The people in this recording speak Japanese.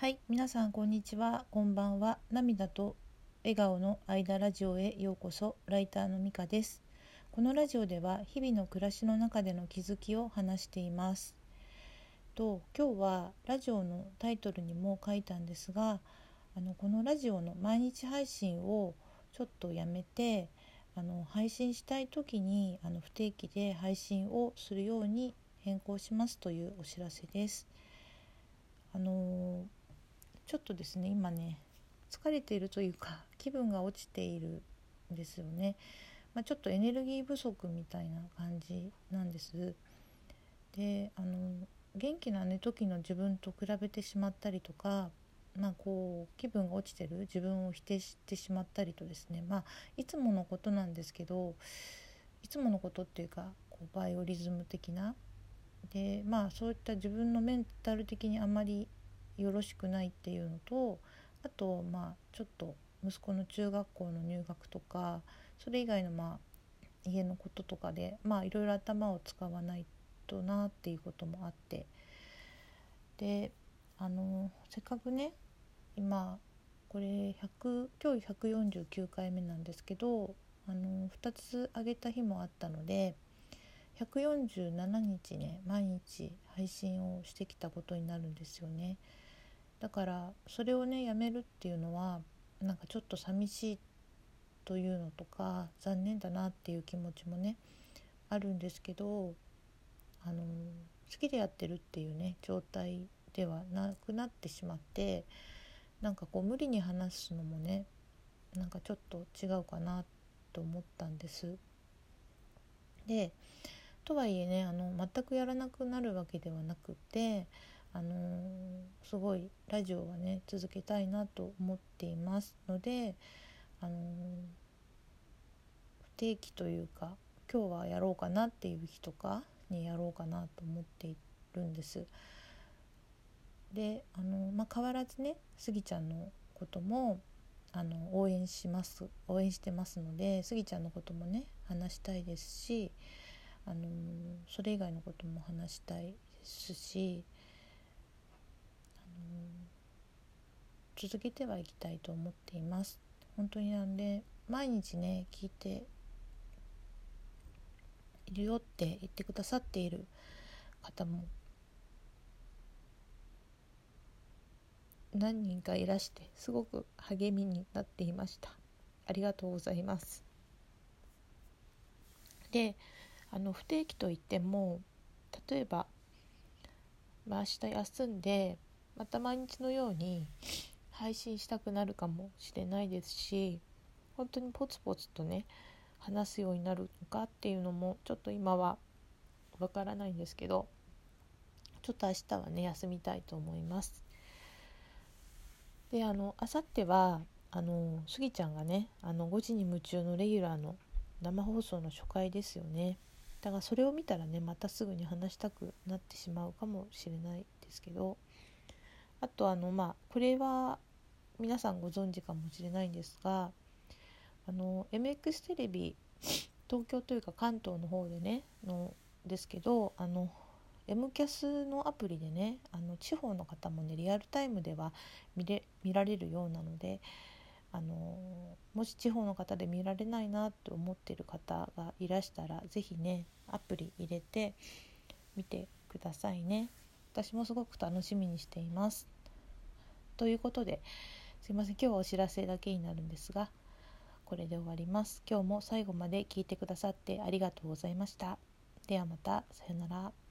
はい、皆さんこんにちは、こんばんは。涙と笑顔の間ラジオへようこそ。ライターのみかです。このラジオでは日々の暮らしの中での気づきを話しています。と今日はラジオのタイトルにも書いたんですが、あのこのラジオの毎日配信をちょっとやめて、あの配信したい時にあの不定期で配信をするように変更しますというお知らせです。あのちょっとですね今ね疲れているというか気分が落ちているんですよね、まあ、ちょっとエネルギー不足みたいな感じなんです。であの元気なね時の自分と比べてしまったりとかまあこう気分が落ちてる自分を否定してしまったりとですね。まあいつものことなんですけどいつものことっていうかこうバイオリズム的な。でまあそういった自分のメンタル的にあまりよろしくないっていうのとあとまあちょっと息子の中学校の入学とかそれ以外のまあ家のこととかでまあいろいろ頭を使わないとなっていうこともあってであのせっかくね今これ100今日149回目なんですけどあの2つあげた日もあったので147日ね毎日配信をしてきたことになるんですよね。だからそれをねやめるっていうのはなんかちょっと寂しいというのとか残念だなっていう気持ちもねあるんですけどあの好きでやってるっていうね状態ではなくなってしまってなんかこう無理に話すのもねなんかちょっと違うかなと思ったんです。でとはいえねあの全くやらなくなるわけではなくてあのー、すごいラジオはね続けたいなと思っていますので、あのー、不定期というか今日はやろうかなっていう日とかにやろうかなと思っているんです。であのまあ、変わらずねスギちゃんのこともあの応援します応援してますのでスギちゃんのこともね話したいですしあのそれ以外のことも話したいですし続けてはいきたいと思っています。本当になんで毎日ね聞いているよって言ってくださっている方も何人かいらしてすごく励みになっていました。ありがとうございます。であの不定期といっても例えば、まあ、明日休んでまた毎日のように配信したくなるかもしれないですし本当にポツポツとね話すようになるのかっていうのもちょっと今はわからないんですけどちょっと明日はね休みたいと思います。であのあさってはあのスギちゃんがねあの5時に夢中のレギュラーの生放送の初回ですよねだからそれを見たらねまたすぐに話したくなってしまうかもしれないですけどあとあのまあこれは皆さんご存知かもしれないんですがあの MX テレビ東京というか関東の方でねのですけどあの M キャスのアプリでねあの地方の方もねリアルタイムでは見れ見られるようなのであのもし地方の方で見られないなと思ってる方がいらしたら是非ねアプリ入れて見てくださいね。私もすごく楽しみにしています。ということですいません。今日はお知らせだけになるんですがこれで終わります。今日も最後まで聞いてくださってありがとうございました。ではまた。さようなら。